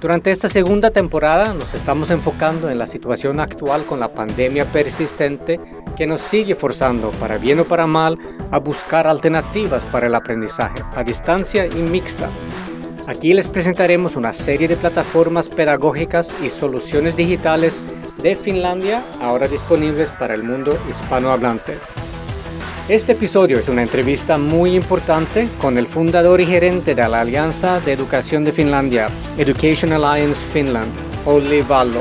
durante esta segunda temporada nos estamos enfocando en la situación actual con la pandemia persistente que nos sigue forzando, para bien o para mal, a buscar alternativas para el aprendizaje a distancia y mixta. Aquí les presentaremos una serie de plataformas pedagógicas y soluciones digitales de Finlandia ahora disponibles para el mundo hispanohablante. Este episodio es una entrevista muy importante con el fundador y gerente de la Alianza de Educación de Finlandia, Education Alliance Finland, Olli Vallo.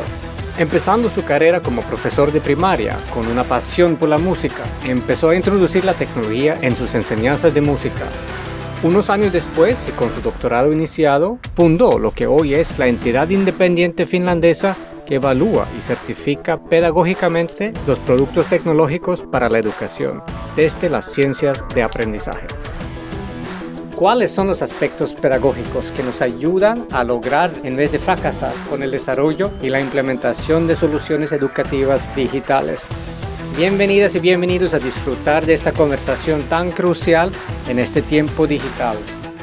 Empezando su carrera como profesor de primaria con una pasión por la música, empezó a introducir la tecnología en sus enseñanzas de música. Unos años después, y con su doctorado iniciado, fundó lo que hoy es la entidad independiente finlandesa que evalúa y certifica pedagógicamente los productos tecnológicos para la educación desde las ciencias de aprendizaje. ¿Cuáles son los aspectos pedagógicos que nos ayudan a lograr, en vez de fracasar, con el desarrollo y la implementación de soluciones educativas digitales? Bienvenidas y bienvenidos a disfrutar de esta conversación tan crucial en este tiempo digital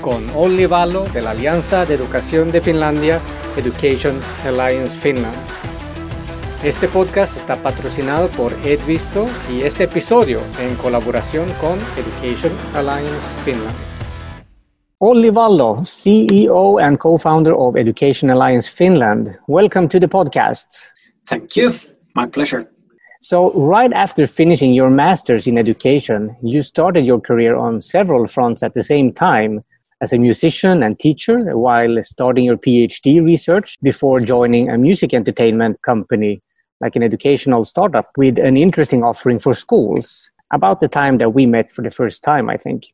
con Olli Vallo de la Alianza de Educación de Finlandia, Education Alliance Finland. Este podcast está patrocinado por Edvisto y este episodio en colaboración con Education Alliance Finland. Olli Vallo, CEO and co-founder of Education Alliance Finland. Welcome to the podcast. Thank you. My pleasure. So, right after finishing your master's in education, you started your career on several fronts at the same time as a musician and teacher while starting your PhD research before joining a music entertainment company, like an educational startup with an interesting offering for schools. About the time that we met for the first time, I think.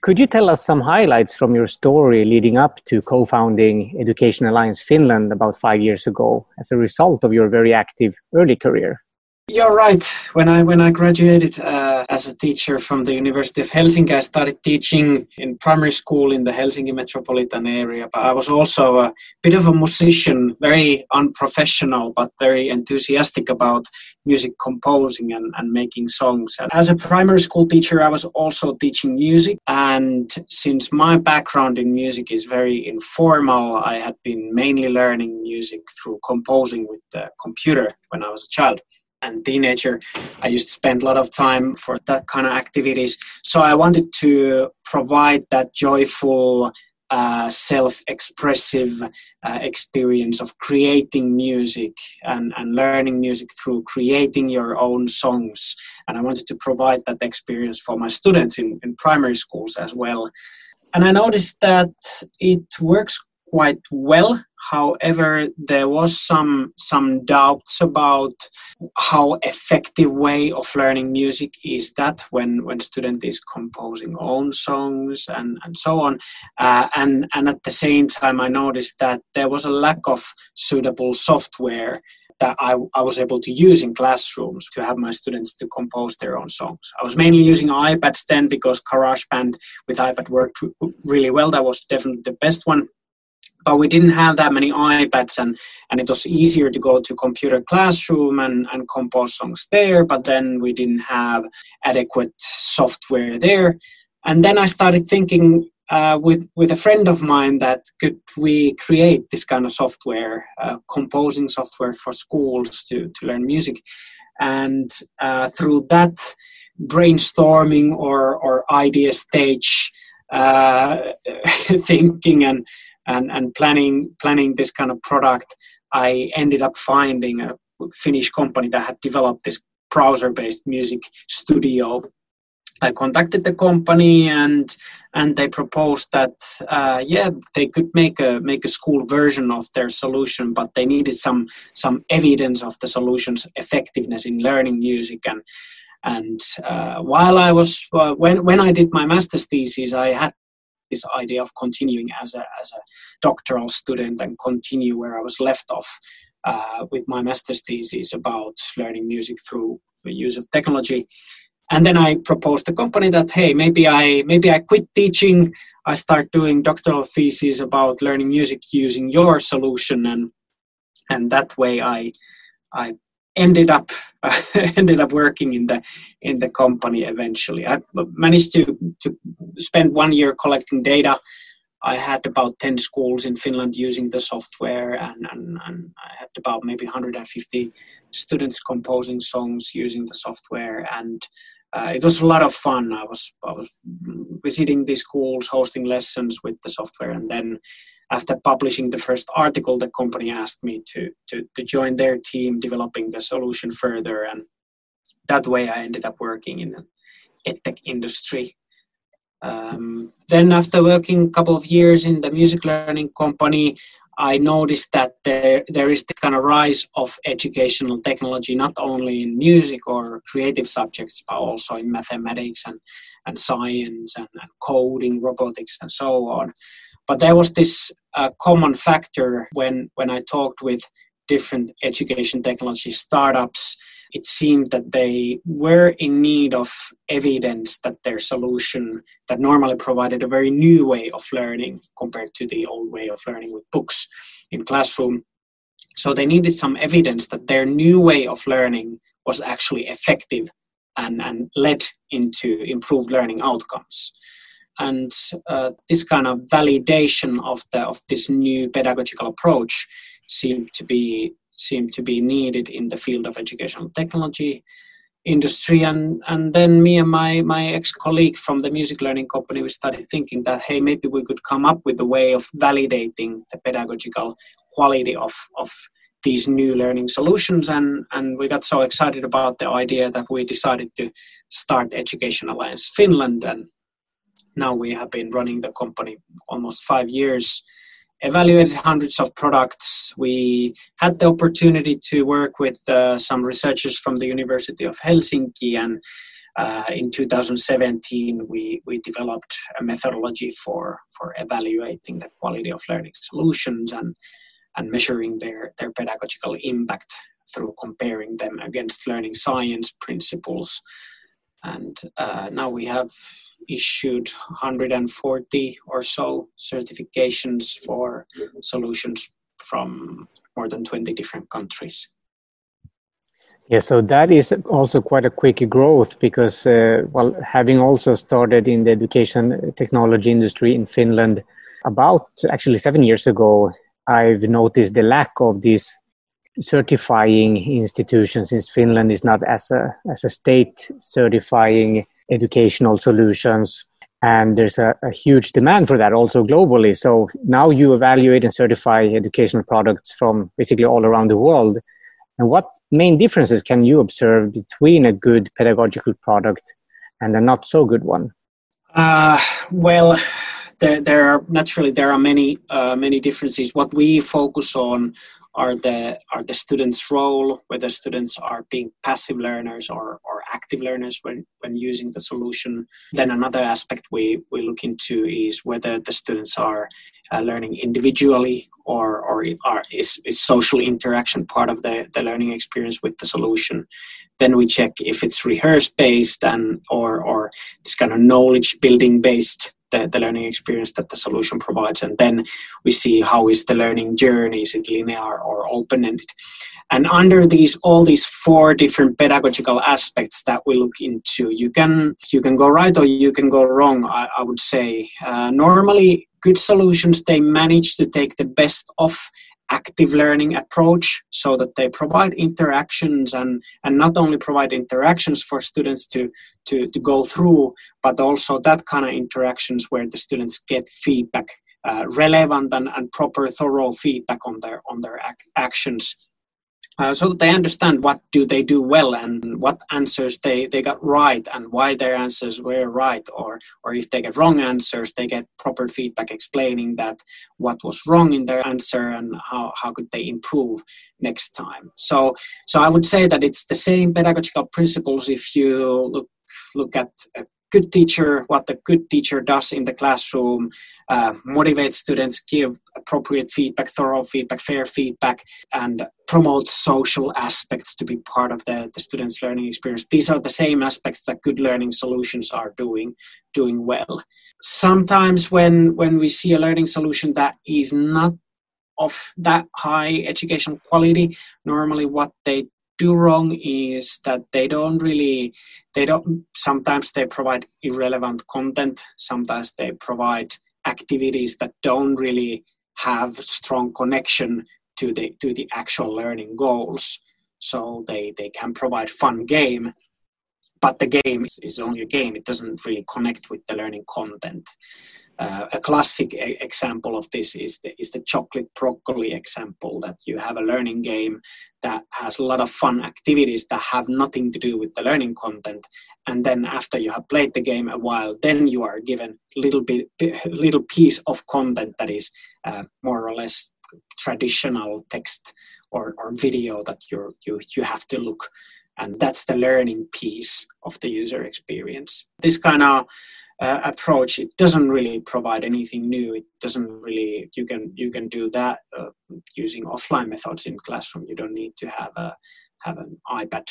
Could you tell us some highlights from your story leading up to co founding Education Alliance Finland about five years ago as a result of your very active early career? You're right. When I when I graduated uh, as a teacher from the University of Helsinki, I started teaching in primary school in the Helsinki metropolitan area. But I was also a bit of a musician, very unprofessional, but very enthusiastic about music composing and, and making songs. And as a primary school teacher, I was also teaching music. And since my background in music is very informal, I had been mainly learning music through composing with the computer when I was a child and teenager i used to spend a lot of time for that kind of activities. So i wanted to provide that joyful uh, self-expressive uh, experience of creating music and, and learning music through creating your own songs. And i wanted to provide that experience for my students in, in primary schools as well. And i noticed that it works quite well However, there was some some doubts about how effective way of learning music is that when when student is composing own songs and and so on. Uh, and and at the same time, I noticed that there was a lack of suitable software that I, I was able to use in classrooms to have my students to compose their own songs. I was mainly using iPads then because GarageBand with iPad worked really well. That was definitely the best one but we didn't have that many iPads and, and it was easier to go to computer classroom and, and compose songs there, but then we didn't have adequate software there. And then I started thinking uh, with with a friend of mine that could we create this kind of software, uh, composing software for schools to to learn music, and uh, through that brainstorming or or idea stage uh, thinking and and, and planning planning this kind of product, I ended up finding a Finnish company that had developed this browser-based music studio. I contacted the company and and they proposed that uh, yeah they could make a make a school version of their solution, but they needed some some evidence of the solution's effectiveness in learning music and and uh, while I was uh, when when I did my master's thesis, I had this idea of continuing as a, as a doctoral student and continue where I was left off uh, with my master's thesis about learning music through the use of technology. and then I proposed the company that hey, maybe I maybe I quit teaching. I start doing doctoral theses about learning music using your solution, and and that way I I ended up ended up working in the in the company eventually. I managed to to spend one year collecting data. I had about 10 schools in Finland using the software, and, and, and I had about maybe 150 students composing songs using the software. And uh, it was a lot of fun. I was, I was visiting these schools, hosting lessons with the software, and then after publishing the first article, the company asked me to, to, to join their team developing the solution further. And that way I ended up working in the edtech industry. Um, then after working a couple of years in the music learning company, I noticed that there, there is the kind of rise of educational technology, not only in music or creative subjects, but also in mathematics and, and science and, and coding, robotics, and so on. But there was this uh, common factor when, when I talked with different education technology startups. It seemed that they were in need of evidence that their solution, that normally provided a very new way of learning compared to the old way of learning with books in classroom. So they needed some evidence that their new way of learning was actually effective and, and led into improved learning outcomes and uh, this kind of validation of the of this new pedagogical approach seemed to be seemed to be needed in the field of educational technology industry. And and then me and my my ex-colleague from the music learning company we started thinking that hey maybe we could come up with a way of validating the pedagogical quality of of these new learning solutions. And and we got so excited about the idea that we decided to start education alliance finland and now we have been running the company almost five years evaluated hundreds of products. We had the opportunity to work with uh, some researchers from the University of Helsinki, and uh, in 2017 we, we developed a methodology for, for evaluating the quality of learning solutions and, and measuring their, their pedagogical impact through comparing them against learning science principles. And uh, now we have issued 140 or so certifications for solutions from more than 20 different countries. Yeah, so that is also quite a quick growth because, uh, well, having also started in the education technology industry in Finland about actually seven years ago, I've noticed the lack of these certifying institutions since Finland is not as a as a state certifying educational solutions. And there's a, a, huge demand for that also globally. So now you evaluate and certify educational products from basically all around the world. And what main differences can you observe between a good pedagogical product and a not so good one? Uh, well there, there are naturally there are many uh, many differences. What we focus on are the are the students' role, whether students are being passive learners or, or active learners when, when using the solution. Then another aspect we, we look into is whether the students are uh, learning individually or, or are, is, is social interaction part of the, the learning experience with the solution. Then we check if it's rehearse based and or, or this kind of knowledge building based the, the learning experience that the solution provides. And then we see how is the learning journey is it linear or open-ended? And under these all these four different pedagogical aspects that we look into you can you can go right or you can go wrong i, I would say. Uh, normally good solutions they manage to take the best of active learning approach so that they provide interactions and, and not only provide interactions for students to, to, to go through, but also that kind of interactions where the students get feedback, uh, relevant and, and proper thorough feedback on their on their ac- actions uh, so that they understand what do they do well and what answers they, they got right and why their answers were right. Or or if they get wrong answers they get proper feedback explaining that what was wrong in their answer and how, how could they improve next time. So so i would say that it's the same pedagogical principles if you look look at a good teacher, what the good teacher does in the classroom, uh, motivate students, give appropriate feedback, thorough feedback, fair feedback, and promote social aspects to be part of the, the students' learning experience. These are the same aspects that good learning solutions are doing doing well. Sometimes when when we see a learning solution that is not of that high educational quality, normally what they do wrong is that they don't really they don't sometimes they provide irrelevant content sometimes they provide activities that don't really have strong connection to the to the actual learning goals. So they they can provide fun game but the game is, is only a game. It doesn't really connect with the learning content. Uh, a classic a- example of this is the, is the chocolate broccoli example that you have a learning game that has a lot of fun activities that have nothing to do with the learning content. And then after you have played the game a while then you are given little bit little piece of content that is uh, more or less traditional text or, or video that you you you have to look. And that's the learning piece of the user experience. This kind of uh, approach it doesn't really provide anything new. It doesn't really you can you can do that uh, using offline methods in classroom. You don't need to have a have an ipad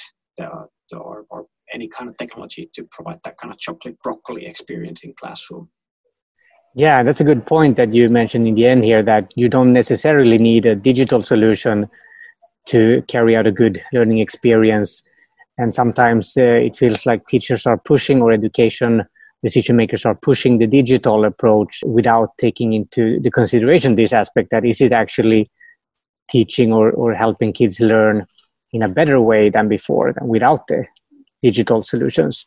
or, or any kind of technology to provide that kind of chocolate broccoli experience in classroom. Yeah that's a good point that you mentioned in the end here that you don't necessarily need a digital solution to carry out a good learning experience. And sometimes uh, it feels like teachers are pushing or education decision makers are pushing the digital approach without taking into the consideration this aspect that is it actually teaching or, or helping kids learn in a better way than before than without the digital solutions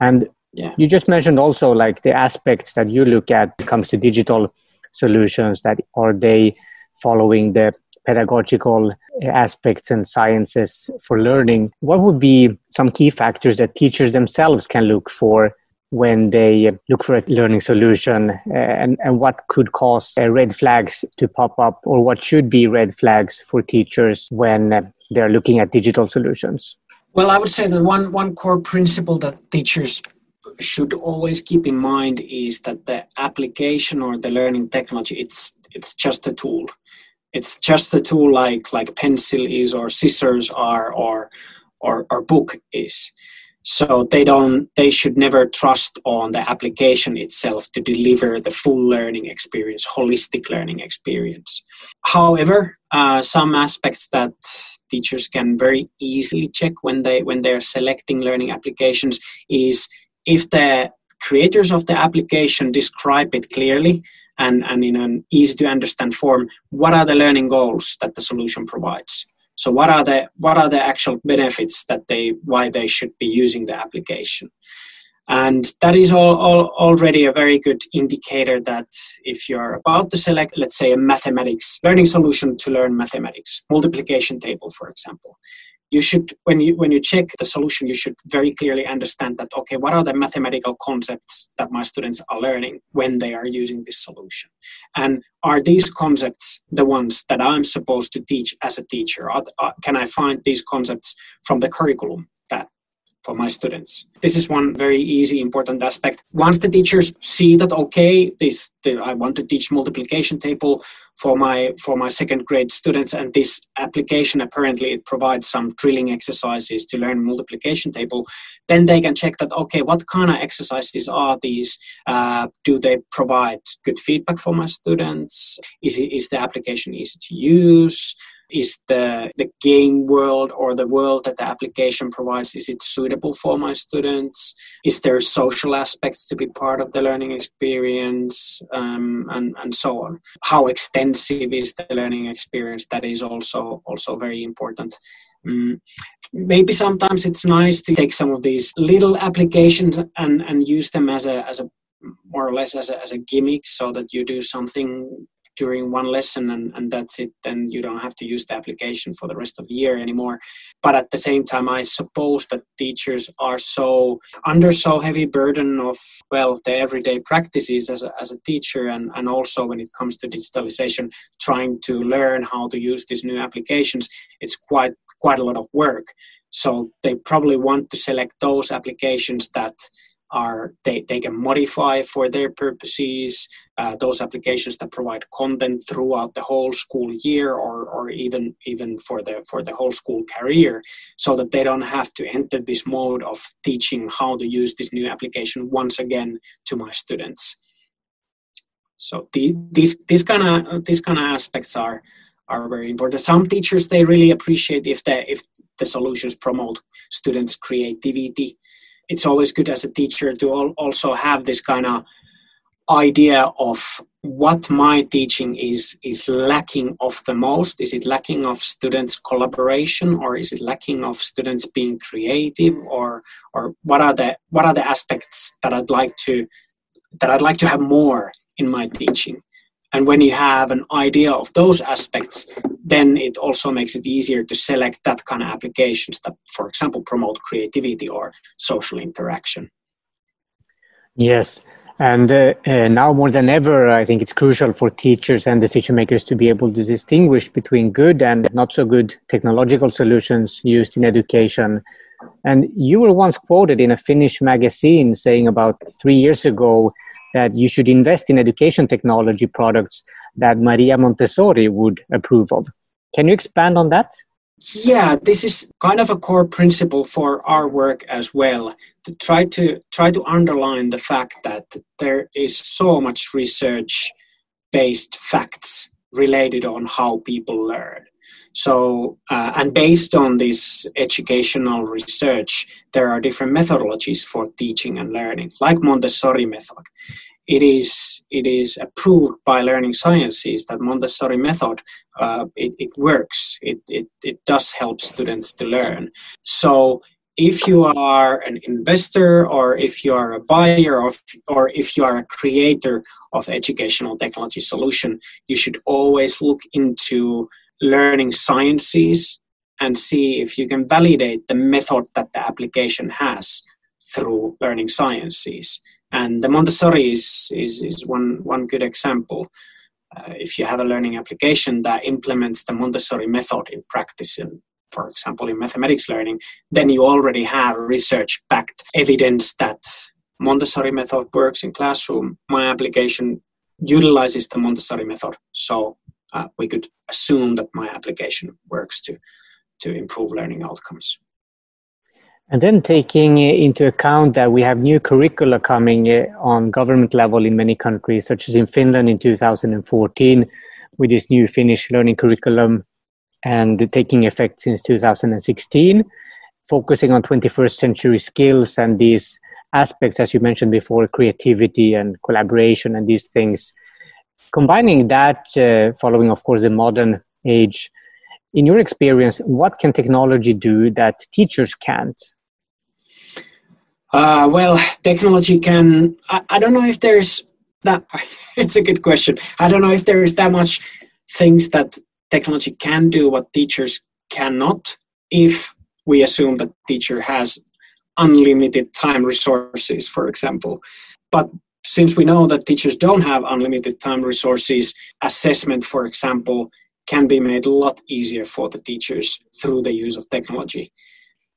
and yeah. you just mentioned also like the aspects that you look at comes to digital solutions that are they following the pedagogical aspects and sciences for learning what would be some key factors that teachers themselves can look for when they look for a learning solution uh, and, and what could cause uh, red flags to pop up or what should be red flags for teachers when uh, they're looking at digital solutions? Well, I would say that one, one core principle that teachers should always keep in mind is that the application or the learning technology it's it's just a tool it's just a tool like like pencil is or scissors are or or, or book is so they don't they should never trust on the application itself to deliver the full learning experience holistic learning experience. However uh, some aspects that teachers can very easily check when they when they're selecting learning applications is if the creators of the application describe it clearly and, and in an easy to understand form what are the learning goals that the solution provides so what are the what are the actual benefits that they why they should be using the application? And that is all, all, already a very good indicator that if you're about to select, let's say, a mathematics learning solution to learn mathematics, multiplication table, for example, you should when you when you check the solution you should very clearly understand that okay what are the mathematical concepts that my students are learning when they are using this solution? And are these concepts the ones that i'm supposed to teach as a teacher? Are, are, can i find these concepts from the curriculum for my students. This is one very easy, important aspect. Once the teachers see that, okay, this I want to teach multiplication table for my for my second grade students, and this application apparently it provides some drilling exercises to learn multiplication table, then they can check that, okay, what kind of exercises are these? Uh, do they provide good feedback for my students? Is, is the application easy to use? Is the the game world or the world that the application provides is it suitable for my students? Is there social aspects to be part of the learning experience? Um, and and so on. How extensive is the learning experience? That is also also very important. Mm, maybe sometimes it's nice to take some of these little applications and, and use them as a, as a more or less as a, as a gimmick so that you do something during one lesson and, and that's it then you don't have to use the application for the rest of the year anymore. But at the same time i suppose that teachers are so under so heavy burden of well the everyday practices as a, as a teacher and, and also when it comes to digitalization trying to learn how to use these new applications it's quite quite a lot of work. So they probably want to select those applications that are they, they can modify for their purposes uh, those applications that provide content throughout the whole school year or, or even even for the for the whole school career so that they don't have to enter this mode of teaching how to use this new application once again to my students so the, these these kind of these kind of aspects are are very important. Some teachers they really appreciate if the if the solutions promote students' creativity. It's always good as a teacher to also have this kind of idea of what my teaching is is lacking of the most. Is it lacking of students collaboration or is it lacking of students being creative or or what are the what are the aspects that i'd like to that i'd like to have more in my teaching and when you have an idea of those aspects, then it also makes it easier to select that kind of applications that, for example, promote creativity or social interaction. Yes. And uh, uh, now more than ever, I think it's crucial for teachers and decision makers to be able to distinguish between good and not so good technological solutions used in education. And you were once quoted in a Finnish magazine saying about three years ago that you should invest in education technology products that Maria Montessori would approve of. Can you expand on that? Yeah, this is kind of a core principle for our work as well. To try to try to underline the fact that there is so much research based facts related on how people learn. So, uh, and based on this educational research, there are different methodologies for teaching and learning, like Montessori method. It is it is approved by learning sciences that Montessori method uh, it, it works. It, it it does help students to learn. So if you are an investor or if you are a buyer of, or if you are a creator of educational technology solution you should always look into learning sciences and see if you can validate the method that the application has through learning sciences. And the Montessori is, is, is one, one good example. Uh, if you have a learning application that implements the Montessori method in practice, in, for example, in mathematics learning, then you already have research backed evidence that Montessori method works in classroom. My application utilizes the Montessori method. So uh, we could assume that my application works to to improve learning outcomes. And then taking into account that we have new curricula coming uh, on government level in many countries, such as in Finland in 2014, with this new Finnish learning curriculum and taking effect since 2016, focusing on 21st century skills and these aspects, as you mentioned before, creativity and collaboration and these things combining that, uh, following, of course, the modern age, in your experience, what can technology do that teachers can't? Uh, well, technology can. I, I don't know if there's that. It's a good question. I don't know if there is that much things that technology can do what teachers cannot. If we assume that teacher has unlimited time resources, for example, but since we know that teachers don't have unlimited time resources, assessment, for example, can be made a lot easier for the teachers through the use of technology.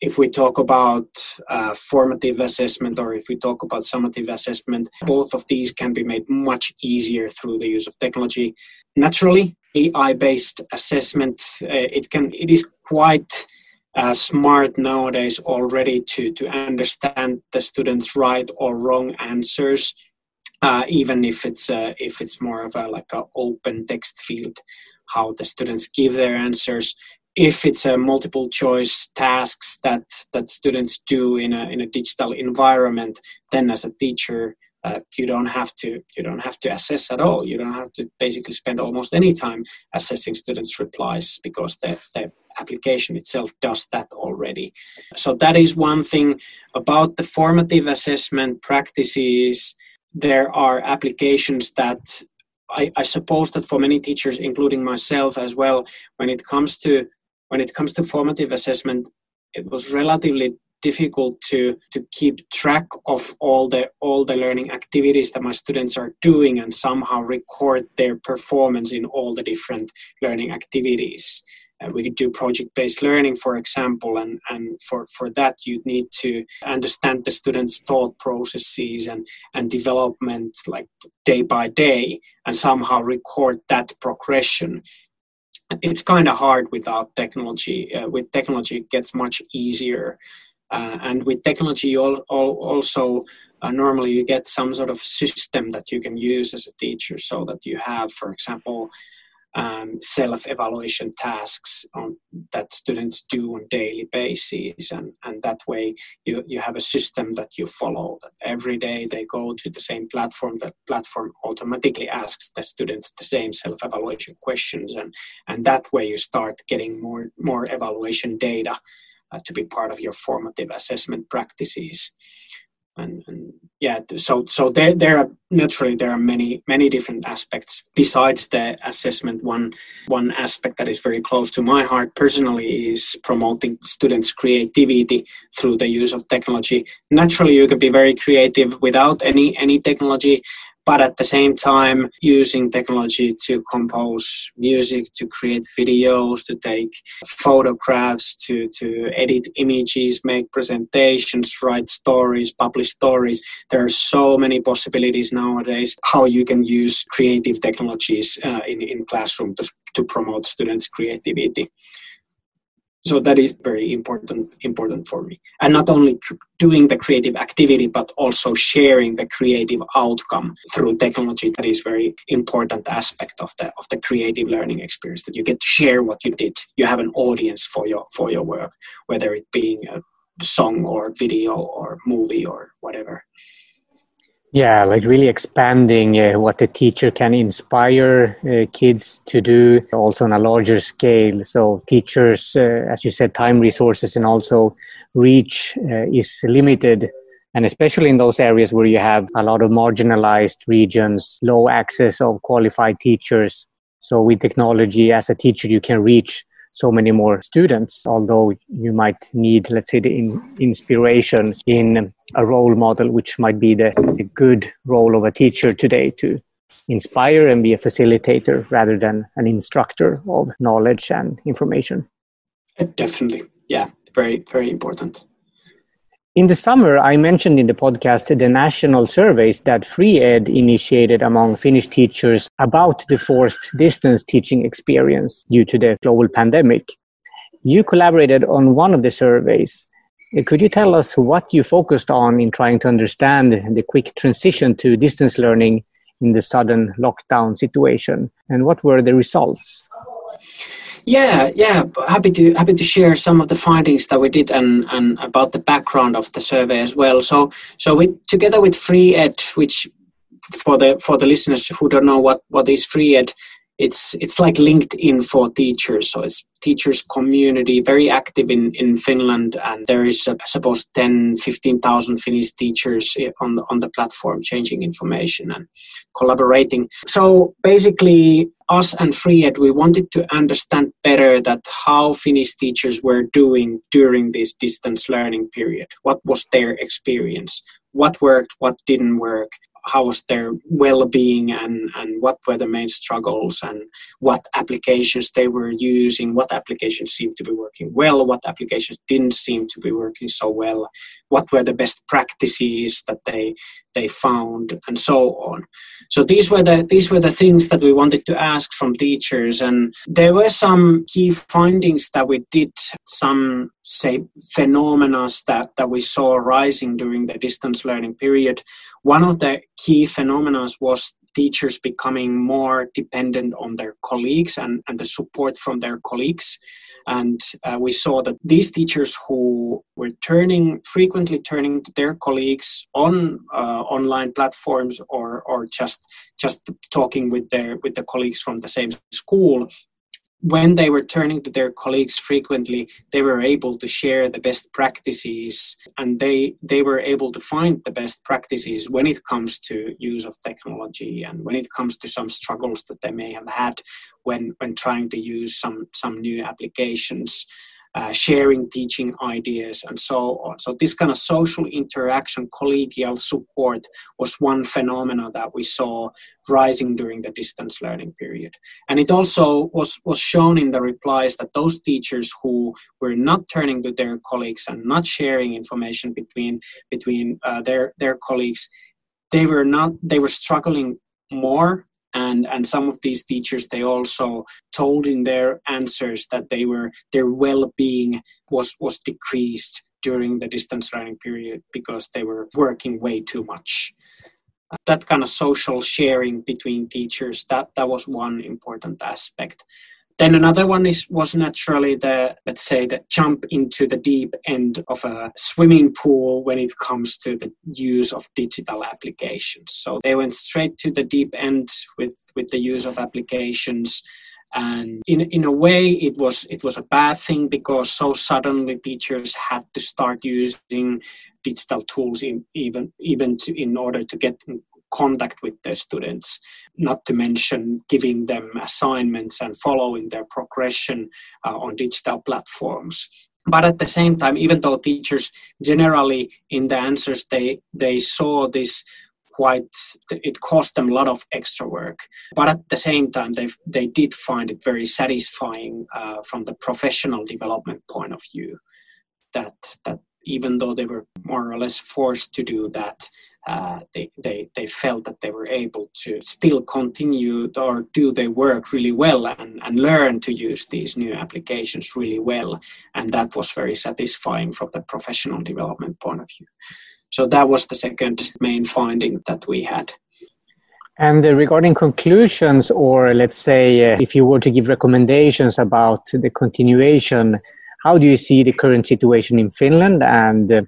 If we talk about uh, formative assessment or if we talk about summative assessment, both of these can be made much easier through the use of technology. Naturally, AI-based assessment, uh, it can it is quite uh, smart nowadays already to to understand the students' right or wrong answers uh, even if it's uh, if it's more of a like a open text field, how the students give their answers. If it's a multiple choice tasks that that students do in a in a digital environment, then as a teacher, uh, you don't have to you don't have to assess at all. You don't have to basically spend almost any time assessing students' replies because the, the application itself does that already. So that is one thing about the formative assessment practices there are applications that I, I, suppose that for many teachers, including myself as well, when it comes to when it comes to formative assessment, it was relatively difficult to to keep track of all the all the learning activities that my students are doing and somehow record their performance in all the different learning activities uh, we could do project-based learning, for example, and, and for, for that you'd need to understand the students' thought processes and, and development like day by day and somehow record that progression it's kind of hard without technology. Uh, with technology, it gets much easier. Uh, and with technology, you all, all also uh, normally you get some sort of system that you can use as a teacher so that you have, for example, um, self-evaluation tasks on, that students do on daily basis. And, and that way you, you have a system that you follow that every day they go to the same platform that platform automatically asks the students the same self-evaluation questions. And, and that way you start getting more more evaluation data uh, to be part of your formative assessment practices and, and, yeah so so there there are naturally there are many many different aspects besides the assessment. One one aspect that is very close to my heart personally is promoting students creativity through the use of technology. Naturally you can be very creative without any any technology but at the same time using technology to compose music to create videos to take photographs to to edit images make presentations write stories publish stories. There are so many possibilities nowadays how you can use creative technologies uh, in in classroom to, to promote students creativity so that is very important important for me. And not only doing the creative activity but also sharing the creative outcome through technology. That is very important aspect of the of the creative learning experience that you get to share what you did. You have an audience for your for your work whether it being a song or video or movie or whatever yeah, like really expanding uh, what the teacher can inspire uh, kids to do, also on a larger scale. So, teachers, uh, as you said, time resources and also reach uh, is limited. And especially in those areas where you have a lot of marginalized regions, low access of qualified teachers. So, with technology, as a teacher, you can reach so many more students, although you might need, let's say, the in, inspiration in a role model, which might be the, the good role of a teacher today to inspire and be a facilitator rather than an instructor of knowledge and information. Uh, definitely. Yeah, very, very important. In the summer, I mentioned in the podcast the national surveys that FreeEd initiated among Finnish teachers about the forced distance teaching experience due to the global pandemic. You collaborated on one of the surveys. Uh, could you tell us what you focused on in trying to understand the quick transition to distance learning in the sudden lockdown situation, and what were the results? Yeah, yeah, happy to happy to share some of the findings that we did and and about the background of the survey as well. So so we together with Free FreeEd, which for the for the listeners who don't know what what is Free FreeEd, it's it's like LinkedIn for teachers. So it's teachers community, very active in, in Finland, and there is I suppose 10, 15,000 Finnish teachers eh, on the, on the platform, changing information and collaborating. So basically, us and FreeEd, we wanted to understand better that how Finnish teachers were doing during this distance learning period. What was their experience? What worked? What didn't work? how was their well-being and, and what were the main struggles and what applications they were using what applications seemed to be working well what applications didn't seem to be working so well what were the best practices that they they found and so on so these were the these were the things that we wanted to ask from teachers and there were some key findings that we did some say phenomena that, that we saw rising during the distance learning period one of the key phenomena was teachers becoming more dependent on their colleagues and, and the support from their colleagues. And uh, we saw that these teachers who were turning frequently turning to their colleagues on uh, online platforms or, or just just talking with their with the colleagues from the same school when they were turning to their colleagues frequently they were able to share the best practices and they they were able to find the best practices when it comes to use of technology and when it comes to some struggles that they may have had when when trying to use some some new applications uh, sharing teaching ideas, and so on. So, this kind of social interaction, collegial support was one phenomena that we saw rising during the distance learning period. And it also was, was shown in the replies that those teachers who were not turning to their colleagues and not sharing information between, between uh, their, their colleagues, they were not they were struggling more and and some of these teachers they also told in their answers that they were their well-being was was decreased during the distance learning period because they were working way too much. That kind of social sharing between teachers that that was one important aspect then another one is was naturally the let's say the jump into the deep end of a swimming pool when it comes to the use of digital applications. So they went straight to the deep end with with the use of applications and in in a way it was it was a bad thing because so suddenly teachers had to start using digital tools in even even to, in order to get contact with their students, not to mention giving them assignments and following their progression uh, on digital platforms. But at the same time, even though teachers generally in the answers they they saw this quite it cost them a lot of extra work but at the same time they they did find it very satisfying uh, from the professional development point of view that that even though they were more or less forced to do that uh, they, they, they felt that they were able to still continue or do their work really well and, and learn to use these new applications really well. And that was very satisfying from the professional development point of view. So that was the second main finding that we had. And uh, regarding conclusions, or let's say uh, if you were to give recommendations about the continuation, how do you see the current situation in Finland and uh,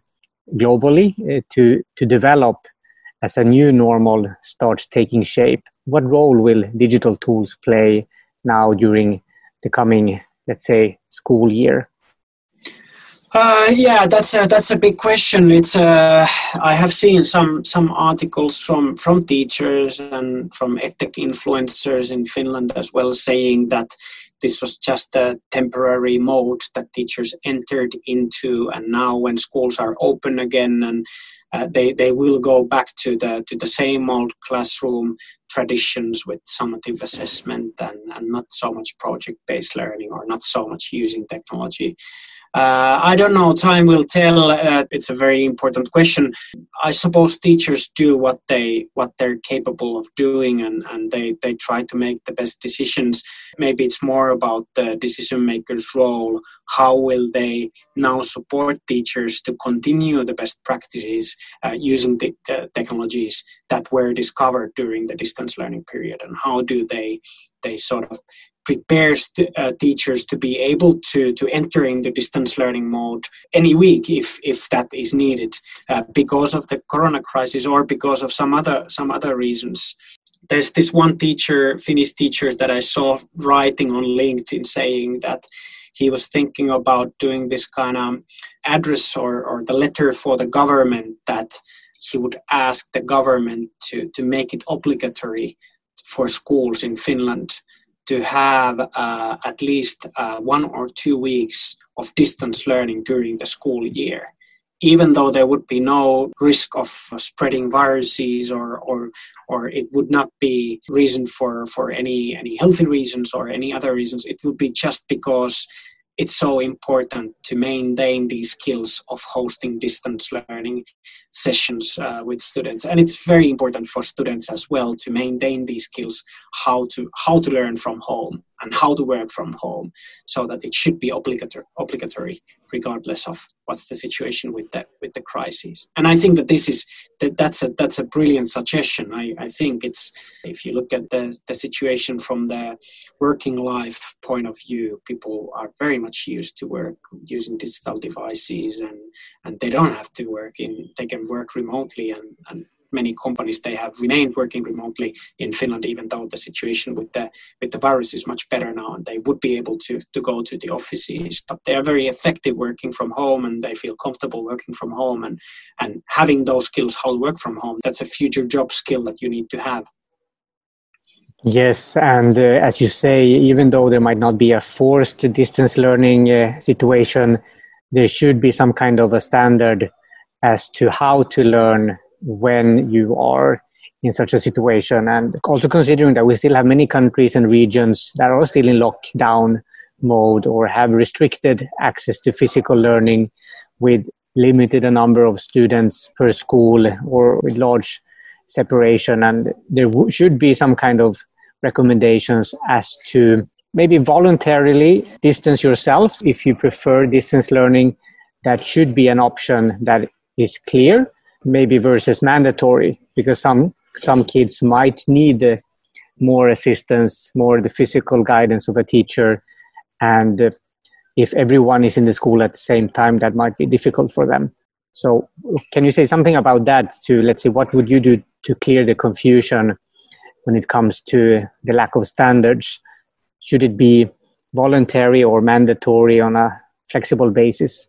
globally uh, to, to develop as a new normal starts taking shape? What role will digital tools play now during the coming, let's say, school year? Uh, yeah, that's a that's a big question. It's uh, I have seen some some articles from from teachers and from edtech influencers in Finland as well, saying that this was just a temporary mode that teachers entered into and now when schools are open again and uh, they, they will go back to the to the same old classroom traditions with summative assessment and, and not so much project based learning or not so much using technology uh, I don't know. Time will tell. Uh, it's a very important question. I suppose teachers do what they what they're capable of doing, and, and they they try to make the best decisions. Maybe it's more about the decision maker's role. How will they now support teachers to continue the best practices uh, using the technologies that were discovered during the distance learning period, and how do they they sort of prepares uh, teachers to be able to to enter in the distance learning mode any week if if that is needed uh, because of the corona crisis or because of some other some other reasons. There's this one teacher finnish teacher that i saw writing on linkedin saying that he was thinking about doing this kind of address or, or the letter for the government that he would ask the government to, to make it obligatory for schools in Finland to have uh, at least uh, one or two weeks of distance learning during the school year even though there would be no risk of spreading viruses or or or it would not be reason for for any any healthy reasons or any other reasons. It would be just because it's so important to maintain these skills of hosting distance learning sessions uh, with students. And it's very important for students as well to maintain these skills how to how to learn from home and how to work from home so that it should be obligatory obligatory regardless of what's the situation with the with the crisis. And i think that this is that that's a that's a brilliant suggestion. I i think it's if you look at the the situation from the working life point of view people are very much used to work using digital devices and and they don't have to work in they can work remotely and and many companies they have remained working remotely in Finland, even though the situation with the with the virus is much better now, and they would be able to to go to the offices. But they are very effective working from home, and they feel comfortable working from home, and and having those skills how to work from home. That's a future job skill that you need to have. Yes, and uh, as you say, even though there might not be a forced distance learning uh, situation, there should be some kind of a standard as to how to learn when you are in such a situation. And also considering that we still have many countries and regions that are still in lockdown mode or have restricted access to physical learning with limited a number of students per school or with large separation. And there w- should be some kind of recommendations as to maybe voluntarily distance yourself if you prefer distance learning. That should be an option that is clear maybe versus mandatory because some some kids might need uh, more assistance more the physical guidance of a teacher. And uh, if everyone is in the school at the same time that might be difficult for them. So can you say something about that to let's say what would you do to clear the confusion when it comes to the lack of standards? Should it be voluntary or mandatory on a flexible basis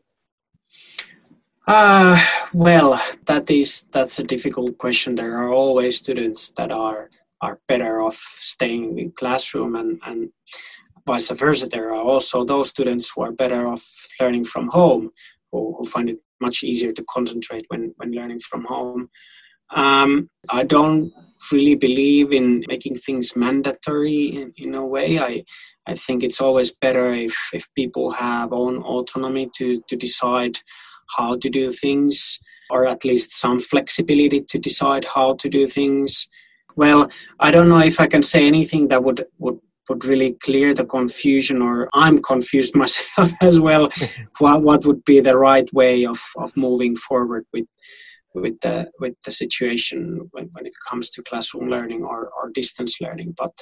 uh, well that is that's a difficult question there are always students that are are better off staying in classroom and and vice versa. There are also those students who are better off learning from home, who, who find it much easier to concentrate when, when learning from home. Um, I don't really believe in making things mandatory in, in a way. I, I think it's always better if, if people have own autonomy to, to decide how to do things, or at least some flexibility to decide how to do things. Well, I don't know if I can say anything that would, would would really clear the confusion or i'm confused myself as well what, what would be the right way of, of moving forward with with the with the situation when, when it comes to classroom learning or, or distance learning. But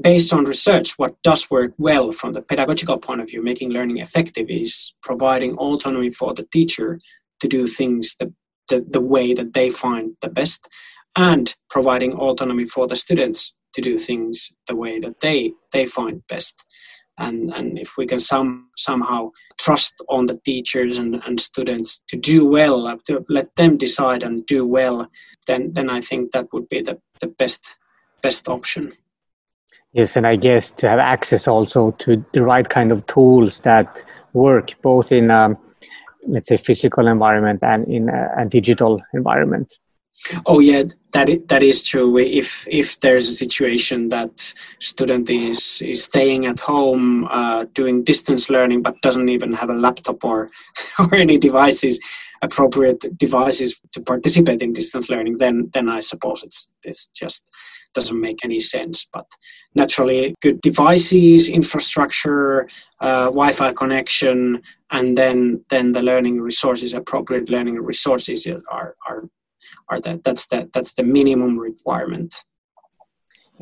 based on research what does work well from the pedagogical point of view making learning effective is providing autonomy for the teacher to do things the, the, the way that they find the best and providing autonomy for the students to do things the way that they they find best. And and if we can some somehow trust on the teachers and, and students to do well to let them decide and do well then then i think that would be the, the best best option. Yes and i guess to have access also to the right kind of tools that work both in um, let's say physical environment and in a, a digital environment Oh yeah, that is, that is true. If if there's a situation that student is is staying at home uh, doing distance learning but doesn't even have a laptop or or any devices, appropriate devices to participate in distance learning, then then I suppose it's it's just doesn't make any sense. But naturally, good devices, infrastructure, uh, Wi-Fi connection, and then then the learning resources, appropriate learning resources are are are that that's that that's the minimum requirement.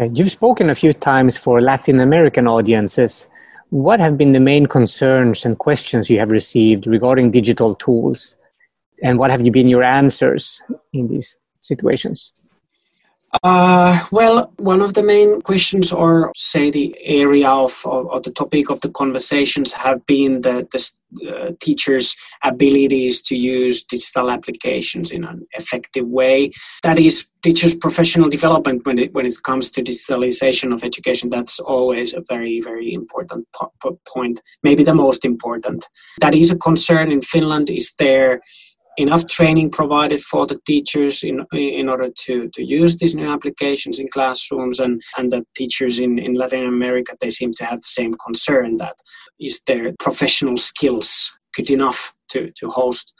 Uh, you've spoken a few times for Latin American audiences. What have been the main concerns and questions you have received regarding digital tools? And what have you been your answers in these situations? Uh, well, one of the main questions, or say the area of, of, of the topic of the conversations, have been the, the uh, teachers' abilities to use digital applications in an effective way. That is, teachers' professional development when it when it comes to digitalization of education. That's always a very very important po- po- point, maybe the most important. That is a concern in Finland. Is there enough training provided for the teachers in in order to to use these new applications in classrooms and and the teachers in in Latin America they seem to have the same concern that is their professional skills good enough to to host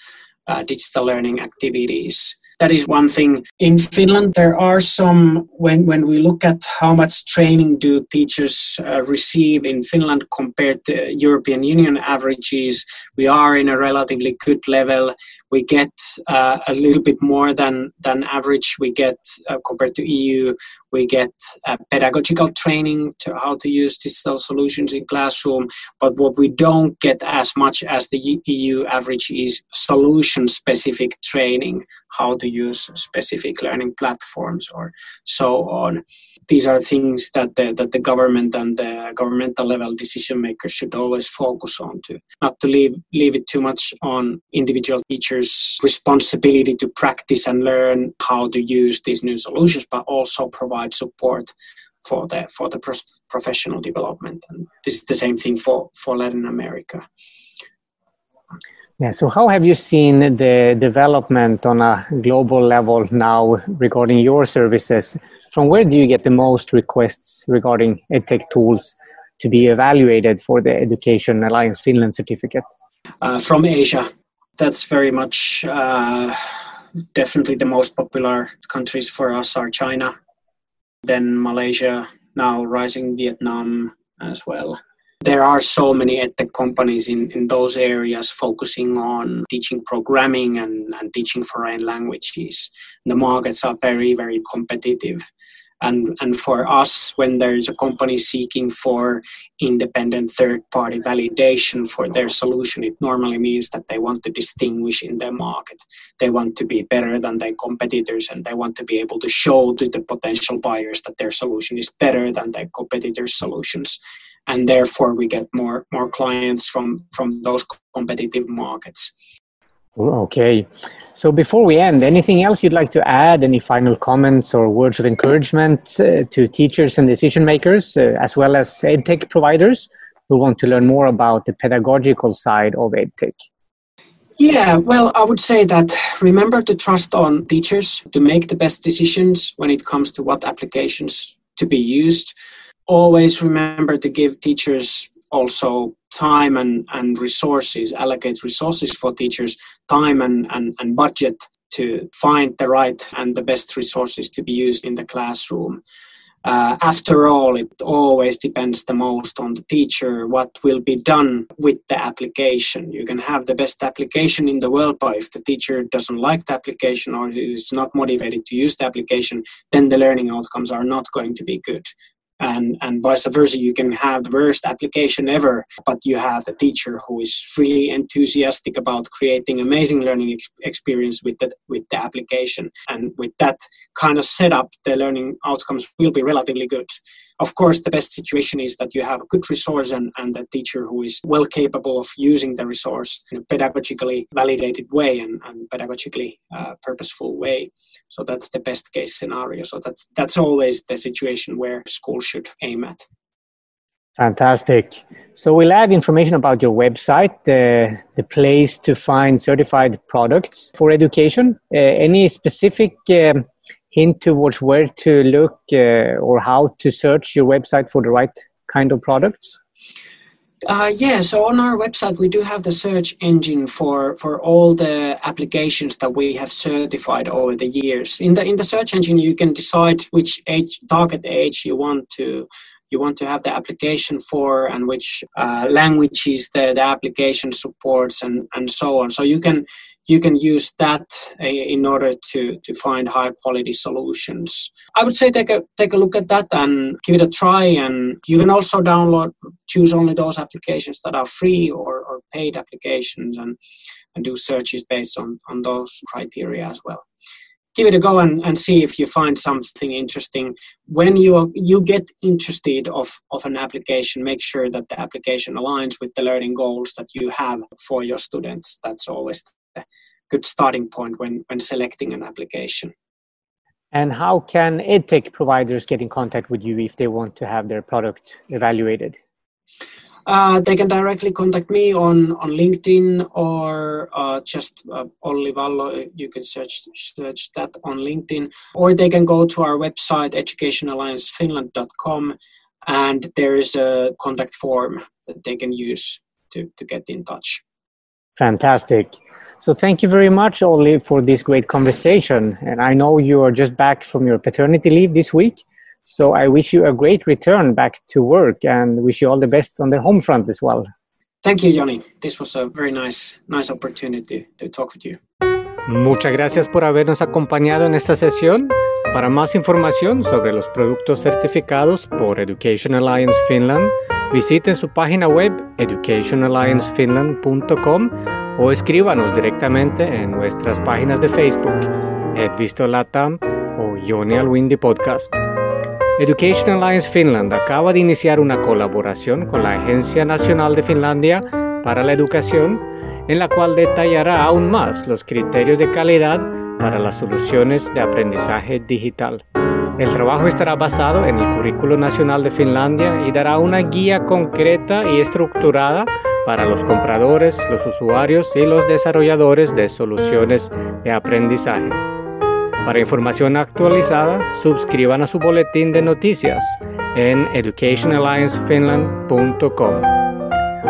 uh, digital learning activities that is one thing. In Finland, there are some, when, when we look at how much training do teachers uh, receive in Finland compared to European Union averages, we are in a relatively good level. We get uh, a little bit more than, than average. We get, uh, compared to EU, we get uh, pedagogical training to how to use digital solutions in classroom. But what we don't get as much as the EU average is solution specific training how to use specific learning platforms or so on. These are things that the, that the government and the governmental level decision makers should always focus on to not to leave leave it too much on individual teachers' responsibility to practice and learn how to use these new solutions, but also provide support for the for the professional development. And this is the same thing for for Latin America. Yeah. So, how have you seen the development on a global level now regarding your services? From where do you get the most requests regarding edtech tools to be evaluated for the Education Alliance Finland certificate? Uh, from Asia. That's very much uh, definitely the most popular countries for us are China, then Malaysia, now rising Vietnam as well. There are so many edtech companies in, in those areas focusing on teaching programming and, and teaching foreign languages. The markets are very, very competitive. And and for us when there's a company seeking for independent third party validation for their solution it normally means that they want to distinguish in their market. They want to be better than their competitors and they want to be able to show to the potential buyers that their solution is better than their competitors solutions and therefore we get more more clients from from those competitive markets Okay. So before we end, anything else you'd like to add? Any final comments or words of encouragement uh, to teachers and decision makers, uh, as well as EdTech providers who want to learn more about the pedagogical side of EdTech? Yeah, well, I would say that remember to trust on teachers to make the best decisions when it comes to what applications to be used. Always remember to give teachers also time and, and resources, allocate resources for teachers, time and, and, and budget to find the right and the best resources to be used in the classroom. Uh, after all, it always depends the most on the teacher what will be done with the application. You can have the best application in the world, but if the teacher doesn't like the application or is not motivated to use the application, then the learning outcomes are not going to be good and and vice versa you can have the worst application ever but you have a teacher who is really enthusiastic about creating amazing learning ex- experience with that with the application. And with that kind of setup the learning outcomes will be relatively good of course, the best situation is that you have a good resource and, and a teacher who is well capable of using the resource in a pedagogically validated way and, and pedagogically uh, purposeful way. So that's the best case scenario. So that's that's always the situation where school should aim at. Fantastic. So we'll add information about your website, the, the place to find certified products for education. Uh, any specific um, hint towards where to look uh, or how to search your website for the right kind of products? Uh, yeah, so on our website we do have the search engine for for all the applications that we have certified over the years. In the in the search engine, you can decide which age target age you want to you want to have the application for and which uh, languages the, the application supports and, and so on. So you can you can use that uh, in order to, to find high quality solutions. I would say take a take a look at that and give it a try. And you can also download, choose only those applications that are free or, or paid applications, and and do searches based on on those criteria as well. Give it a go and, and see if you find something interesting. When you you get interested of, of an application, make sure that the application aligns with the learning goals that you have for your students. That's always good starting point when, when selecting an application. And how can edtech providers get in contact with you if they want to have their product evaluated? Uh, they can directly contact me on, on LinkedIn or uh, just uh, Olli Vallo. You can search search that on LinkedIn, or they can go to our website educationalliancefinland.com, and there is a contact form that they can use to, to get in touch. Fantastic. So thank you very much, Olli, for this great conversation. And I know you are just back from your paternity leave this week. So I wish you a great return back to work and wish you all the best on the home front as well. Thank you, Johnny. This was a very nice, nice opportunity to talk with you. Muchas gracias por habernos acompañado en esta sesión. Para más información sobre los productos certificados por Education Alliance Finland, visiten su página web educationalliancefinland.com o escríbanos directamente en nuestras páginas de Facebook, Edvisto Latam o Johnny Alwindi Podcast. Education Alliance Finland acaba de iniciar una colaboración con la Agencia Nacional de Finlandia para la Educación, en la cual detallará aún más los criterios de calidad para las soluciones de aprendizaje digital. El trabajo estará basado en el Currículo Nacional de Finlandia y dará una guía concreta y estructurada para los compradores, los usuarios y los desarrolladores de soluciones de aprendizaje. Para información actualizada, suscriban a su boletín de noticias en educationalliancefinland.com.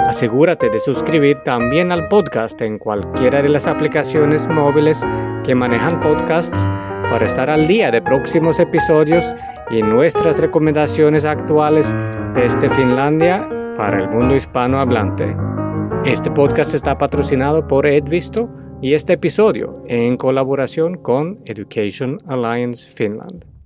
Asegúrate de suscribir también al podcast en cualquiera de las aplicaciones móviles que manejan podcasts para estar al día de próximos episodios y nuestras recomendaciones actuales desde Finlandia para el mundo hispanohablante. Este podcast está patrocinado por Edvisto y este episodio en colaboración con Education Alliance Finland.